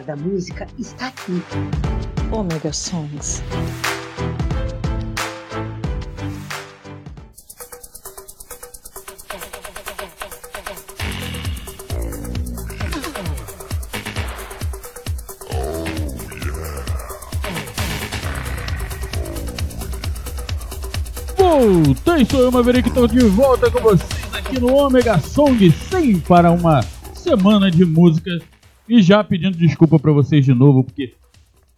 melhor da música está aqui. Omega Songs. Voltei, sou eu, Maverick, estou de volta com vocês aqui no Omega Song, sim, para uma semana de música. E já pedindo desculpa para vocês de novo, porque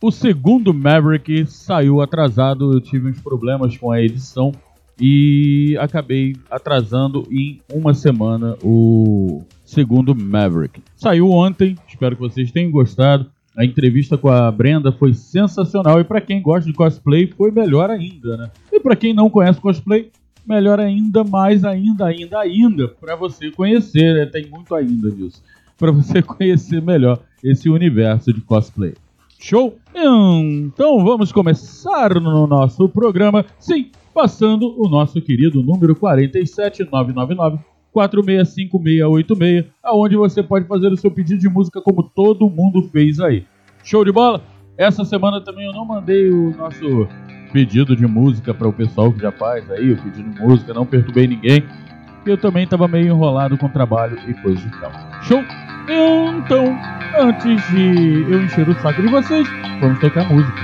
o segundo Maverick saiu atrasado, eu tive uns problemas com a edição e acabei atrasando em uma semana o segundo Maverick. Saiu ontem, espero que vocês tenham gostado. A entrevista com a Brenda foi sensacional e para quem gosta de cosplay foi melhor ainda, né? E para quem não conhece cosplay, melhor ainda, mais ainda, ainda, ainda, para você conhecer, né? tem muito ainda disso, para você conhecer melhor esse universo de cosplay. Show? Então vamos começar no nosso programa, sim, passando o nosso querido número 47999 465686, aonde você pode fazer o seu pedido de música como todo mundo fez aí. Show de bola? Essa semana também eu não mandei o nosso pedido de música para o pessoal que já faz aí, o pedido de música, não perturbei ninguém. Eu também estava meio enrolado com trabalho e coisa e tal. Show? Então, antes de eu encher o saco de vocês, vamos tocar música.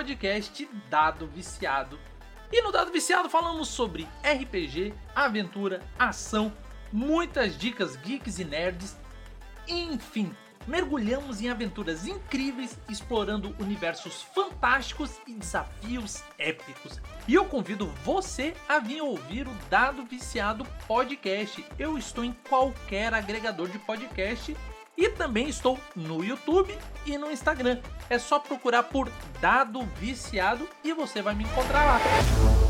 podcast Dado Viciado. E no Dado Viciado falamos sobre RPG, aventura, ação, muitas dicas geeks e nerds. Enfim, mergulhamos em aventuras incríveis, explorando universos fantásticos e desafios épicos. E eu convido você a vir ouvir o Dado Viciado Podcast. Eu estou em qualquer agregador de podcast e também estou no YouTube e no Instagram. É só procurar por Dado Viciado e você vai me encontrar lá.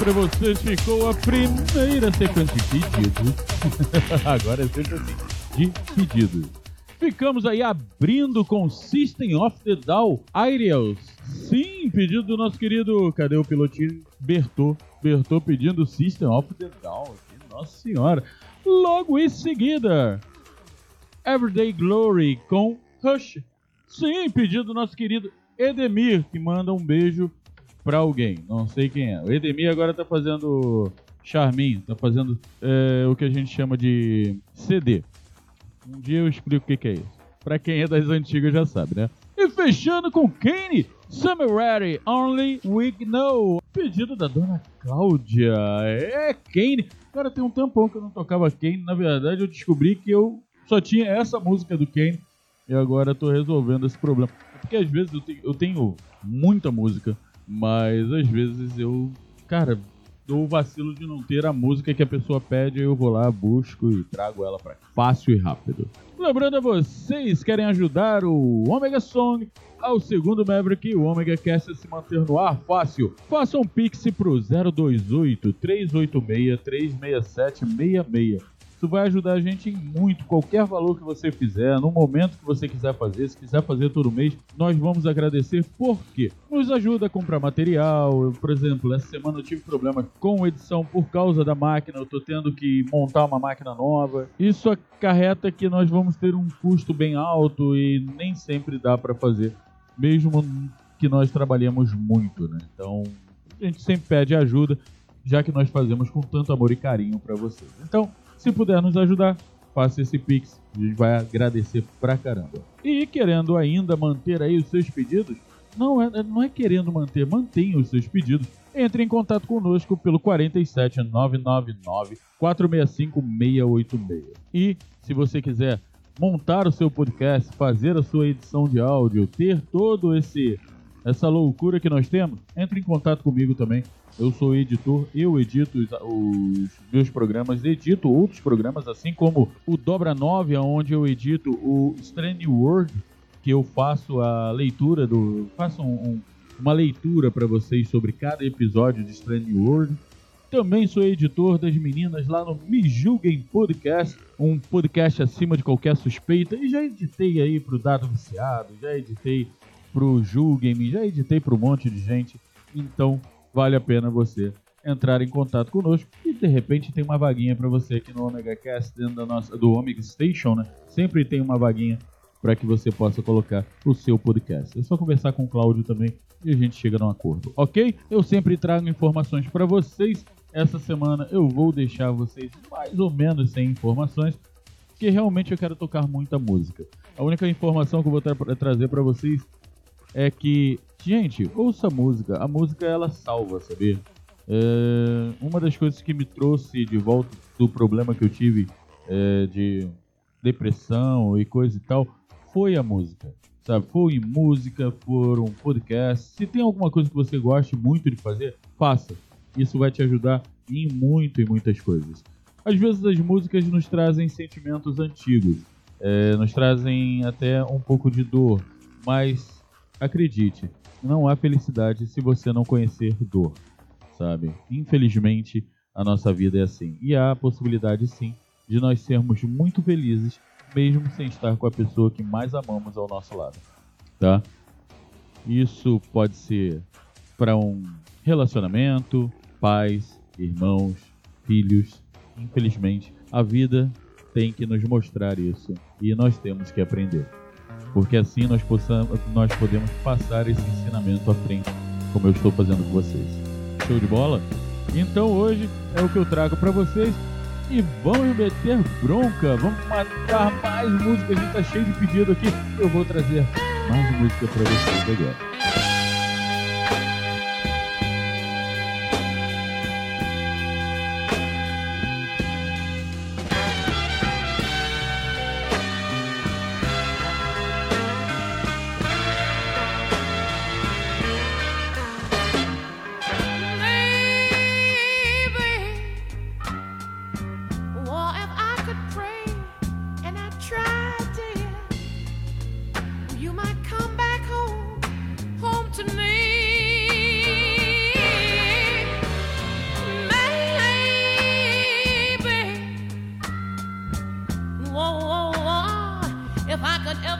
para vocês ficou a primeira sequência de pedidos. Agora é sequência de pedidos. Ficamos aí abrindo com System of the Down, Aerials. Sim, pedido do nosso querido, cadê o pilotinho? Bertô. Bertô pedindo System of the Down. Nossa senhora. Logo em seguida, Everyday Glory com Rush. Sim, pedido do nosso querido Edemir, que manda um beijo pra alguém. Não sei quem é. O Edemir agora tá fazendo charminho, tá fazendo é, o que a gente chama de CD. Um dia eu explico o que, que é isso. Pra quem é das antigas já sabe, né? E fechando com Kane, Summer Ready, Only We Know. Pedido da dona Cláudia. É Kane. Cara, tem um tampão que eu não tocava Kane. Na verdade, eu descobri que eu só tinha essa música do Kane. E agora tô resolvendo esse problema. Porque às vezes eu eu tenho muita música, mas às vezes eu, cara, dou o vacilo de não ter a música que a pessoa pede, aí eu vou lá, busco e trago ela para fácil e rápido. Lembrando a vocês, querem ajudar o Omega Song ao segundo Maverick o Omega a se manter no ar fácil. Faça um pix pro 028 386 367 66. Isso vai ajudar a gente em muito. Qualquer valor que você fizer, no momento que você quiser fazer, se quiser fazer todo mês, nós vamos agradecer porque nos ajuda a comprar material. Eu, por exemplo, essa semana eu tive problemas com edição por causa da máquina. Eu tô tendo que montar uma máquina nova. Isso acarreta que nós vamos ter um custo bem alto e nem sempre dá para fazer, mesmo que nós trabalhemos muito, né? Então a gente sempre pede ajuda, já que nós fazemos com tanto amor e carinho para vocês. Então se puder nos ajudar, faça esse pix. A gente vai agradecer pra caramba. E querendo ainda manter aí os seus pedidos, não é, não é querendo manter, mantenha os seus pedidos. Entre em contato conosco pelo 47 999 465 686. E se você quiser montar o seu podcast, fazer a sua edição de áudio, ter todo esse essa loucura que nós temos, entre em contato comigo também. Eu sou editor, eu edito os, os meus programas, edito outros programas, assim como o Dobra 9, onde eu edito o Strange World, que eu faço a leitura do. faço um, um, uma leitura para vocês sobre cada episódio de Strange World. Também sou editor das meninas lá no Me Julguem Podcast, um podcast acima de qualquer suspeita. E já editei aí pro Dado Viciado, já editei pro Julguem, já editei pro um monte de gente. Então, vale a pena você entrar em contato conosco e de repente tem uma vaguinha para você aqui no Omega Cast dentro da nossa do Omega Station, né? Sempre tem uma vaguinha para que você possa colocar o seu podcast. É só conversar com o Cláudio também e a gente chega num acordo, ok? Eu sempre trago informações para vocês. Essa semana eu vou deixar vocês mais ou menos sem informações, porque realmente eu quero tocar muita música. A única informação que eu vou tra trazer para vocês é que, gente, ouça a música. A música ela salva, sabia? É, uma das coisas que me trouxe de volta do problema que eu tive é, de depressão e coisa e tal foi a música. Sabe? Foi música, foram podcast. Se tem alguma coisa que você goste muito de fazer, faça. Isso vai te ajudar em muito e muitas coisas. Às vezes as músicas nos trazem sentimentos antigos, é, nos trazem até um pouco de dor, mas acredite, não há felicidade se você não conhecer dor, sabe? Infelizmente, a nossa vida é assim. E há a possibilidade, sim, de nós sermos muito felizes, mesmo sem estar com a pessoa que mais amamos ao nosso lado, tá? Isso pode ser para um relacionamento, pais, irmãos, filhos. Infelizmente, a vida tem que nos mostrar isso e nós temos que aprender porque assim nós, possamos, nós podemos passar esse ensinamento à frente, como eu estou fazendo com vocês. Show de bola? Então hoje é o que eu trago para vocês e vamos meter bronca, vamos matar mais música, a gente tá cheio de pedido aqui, eu vou trazer mais música para vocês agora. if I could ever.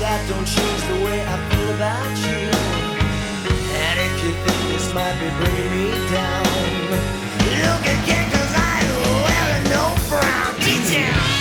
That don't change the way I feel about you. And if you think this might be bringing me down, look again, cause I wear no brown detail.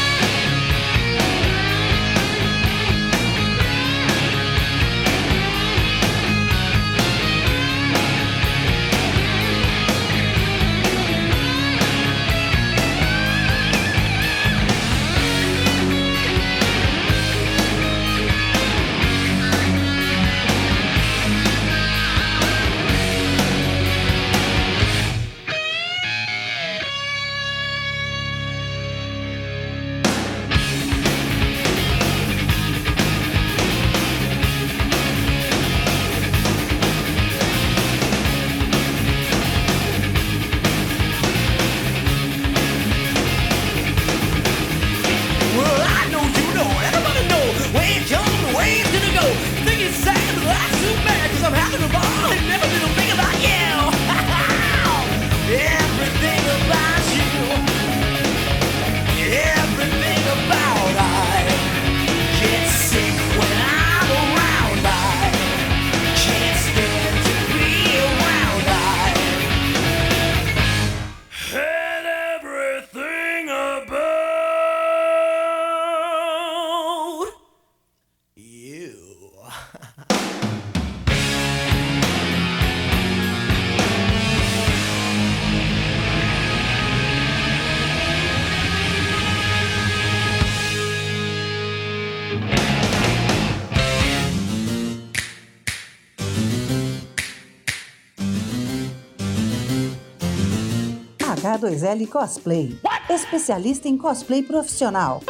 H2L Cosplay. Especialista em cosplay profissional.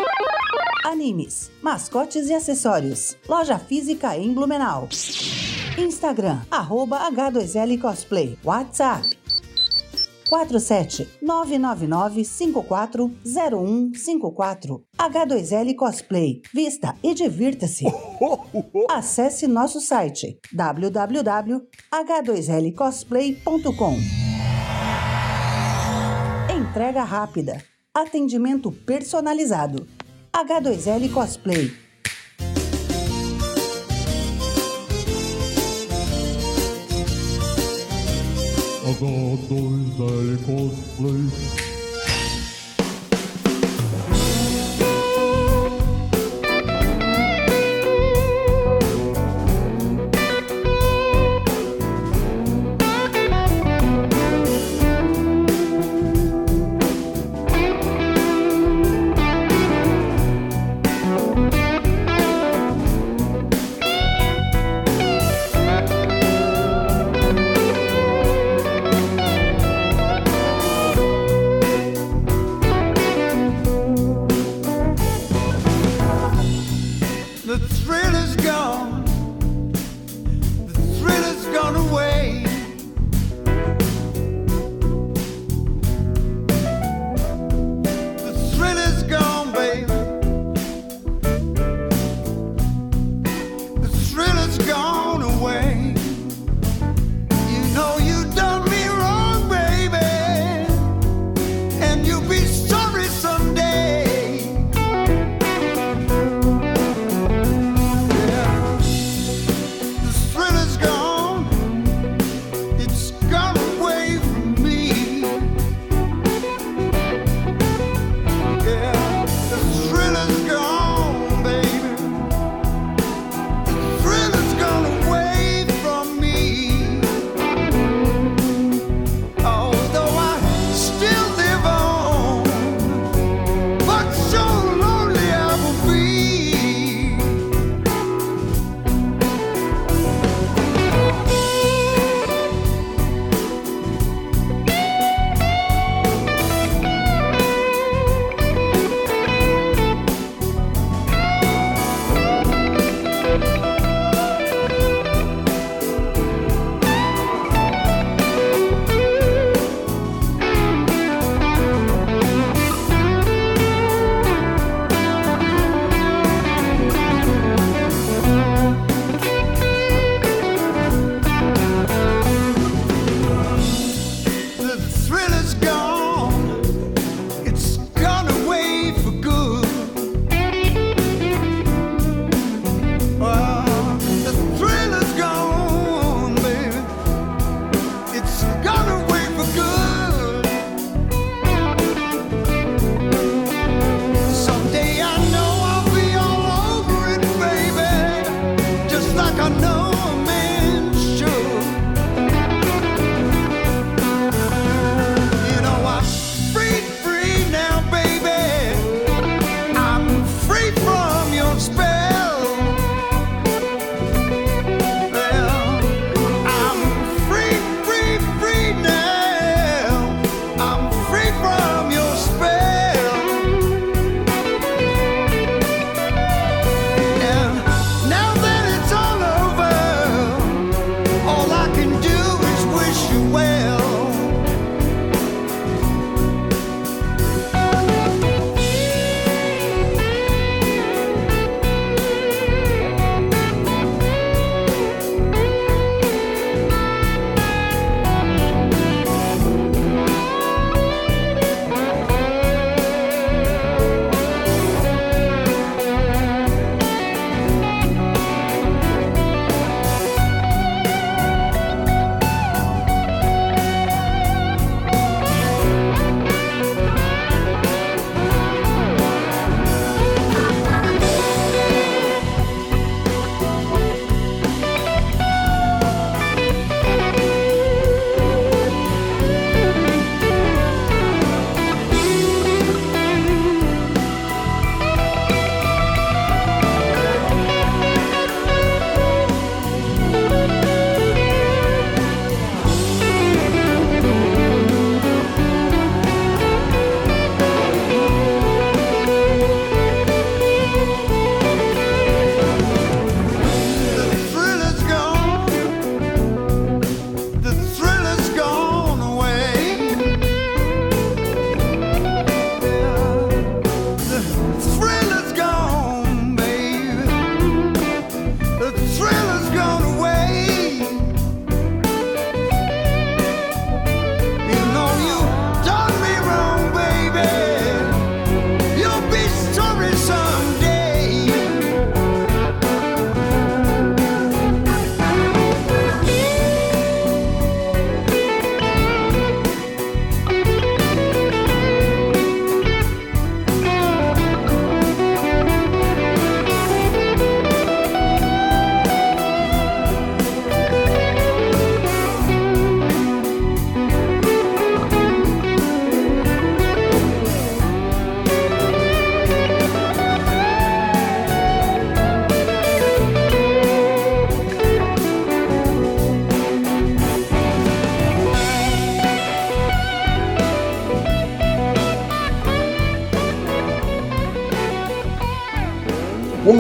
Animes, mascotes e acessórios. Loja física em Blumenau. Instagram, arroba H2L Cosplay. WhatsApp. 47 999 540154 H2L Cosplay. Vista e divirta-se. Acesse nosso site www.h2lcosplay.com. Entrega rápida. Atendimento personalizado. H2L Cosplay. H2L Cosplay.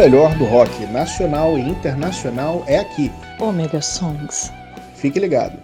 melhor do rock nacional e internacional é aqui. Omega Songs. Fique ligado.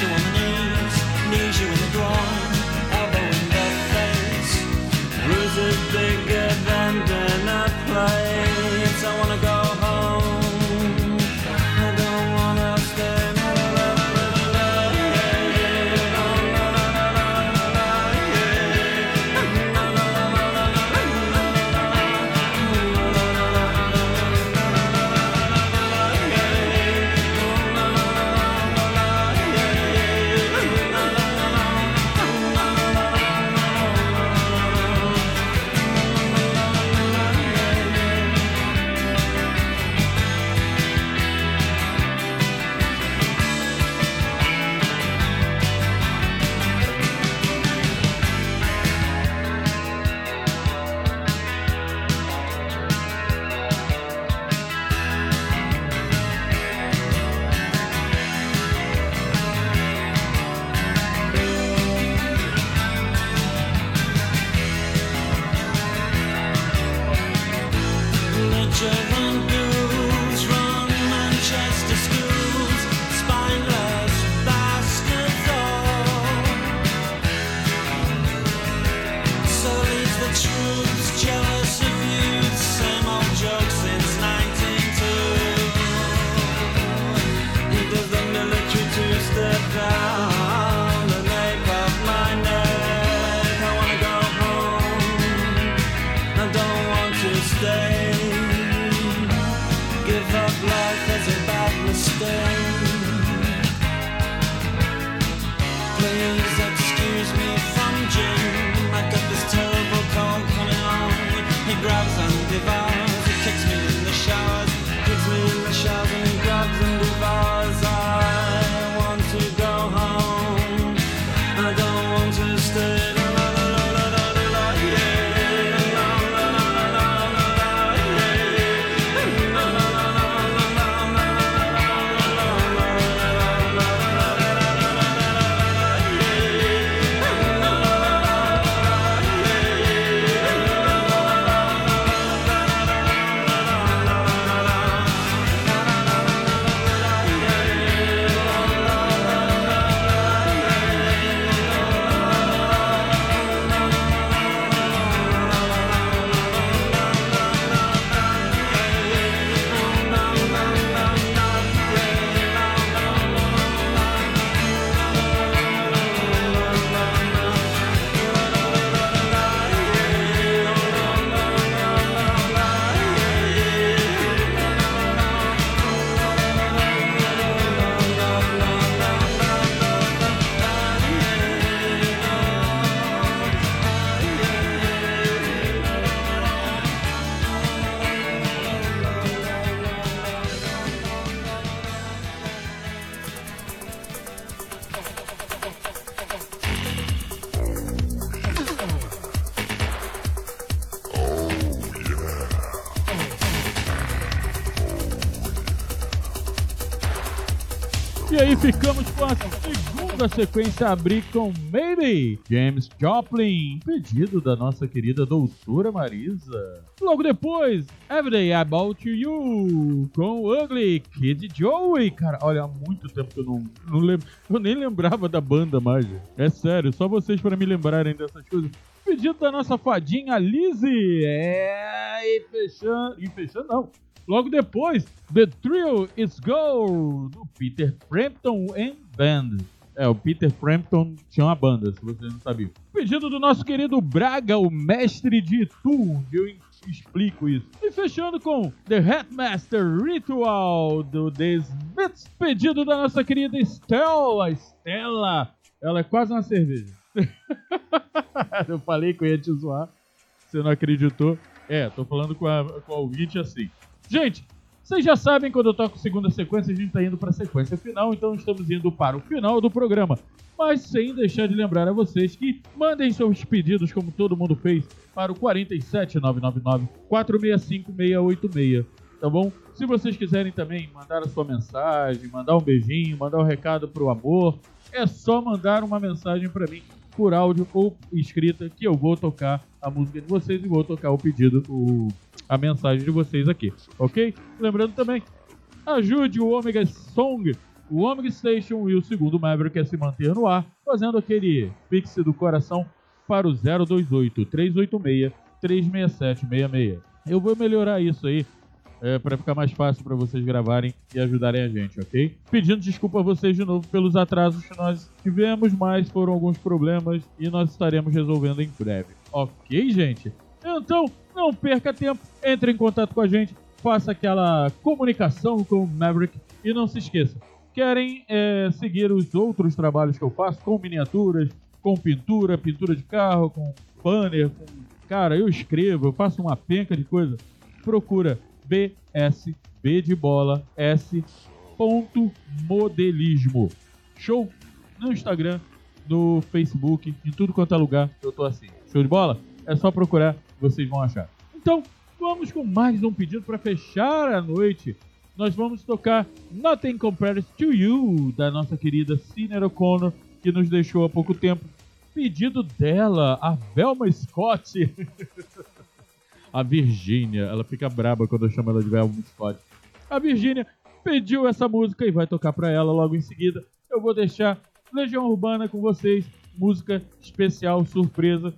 you E aí ficamos com a segunda sequência abrir com Maybe, James Joplin, pedido da nossa querida doutora Marisa. Logo depois, Everyday About You, com Ugly Kid Joey. Cara, olha, há muito tempo que eu não, não lembro, eu nem lembrava da banda mais. É sério, só vocês para me lembrarem dessas coisas. Pedido da nossa fadinha Lizzie. É, e fechando, e fechando não. Logo depois, The Thrill Is Go, do Peter Frampton and Band. É, o Peter Frampton tinha uma banda, se vocês não sabiam. Pedido do nosso querido Braga, o mestre de Tu, eu explico isso. E fechando com The Headmaster Ritual, do The Smiths. Pedido da nossa querida Stella. Stella, ela é quase uma cerveja. eu falei que eu ia te zoar, você não acreditou. É, tô falando com a, com a ouvinte assim. Gente, vocês já sabem quando eu toco segunda sequência, a gente tá indo para a sequência final, então estamos indo para o final do programa. Mas sem deixar de lembrar a vocês que mandem seus pedidos, como todo mundo fez, para o 47999 465 686, tá bom? Se vocês quiserem também mandar a sua mensagem, mandar um beijinho, mandar um recado pro amor, é só mandar uma mensagem para mim por áudio ou escrita que eu vou tocar a música de vocês e vou tocar o pedido, o, a mensagem de vocês aqui, ok? Lembrando também, ajude o Omega Song, o Omega Station e o segundo Maverick a se manter no ar, fazendo aquele pix do coração para o 028 386 36766. Eu vou melhorar isso aí é, para ficar mais fácil para vocês gravarem e ajudarem a gente, ok? Pedindo desculpa a vocês de novo pelos atrasos que nós tivemos, mas foram alguns problemas e nós estaremos resolvendo em breve, ok, gente? Então, não perca tempo, entre em contato com a gente, faça aquela comunicação com o Maverick e não se esqueça, querem é, seguir os outros trabalhos que eu faço com miniaturas, com pintura, pintura de carro, com banner, com... cara, eu escrevo, eu faço uma penca de coisa, procura BS, B de bola, S, ponto modelismo. Show? No Instagram, no Facebook, em tudo quanto é lugar, eu tô assim. Show de bola? É só procurar, vocês vão achar. Então, vamos com mais um pedido para fechar a noite. Nós vamos tocar Nothing Compares to You, da nossa querida Ciner O'Connor, que nos deixou há pouco tempo. Pedido dela, a Velma Scott. a Virgínia. Ela fica braba quando eu chamo ela de Velma Scott. A Virgínia pediu essa música e vai tocar pra ela logo em seguida. Eu vou deixar Legião Urbana com vocês, música especial, surpresa,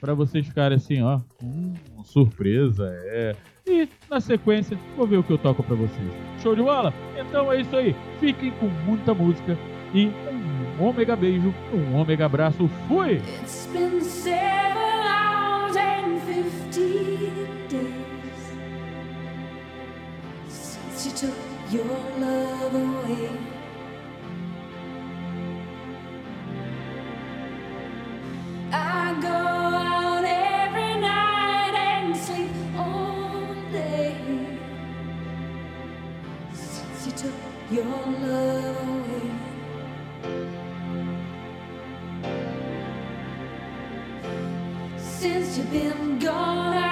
pra vocês ficarem assim, ó, hum, surpresa, é. E na sequência, vou ver o que eu toco pra vocês. Show de bola? Então é isso aí. Fiquem com muita música e um ômega beijo, um ômega abraço. Fui! It's been Since you've been gone, I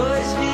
Dois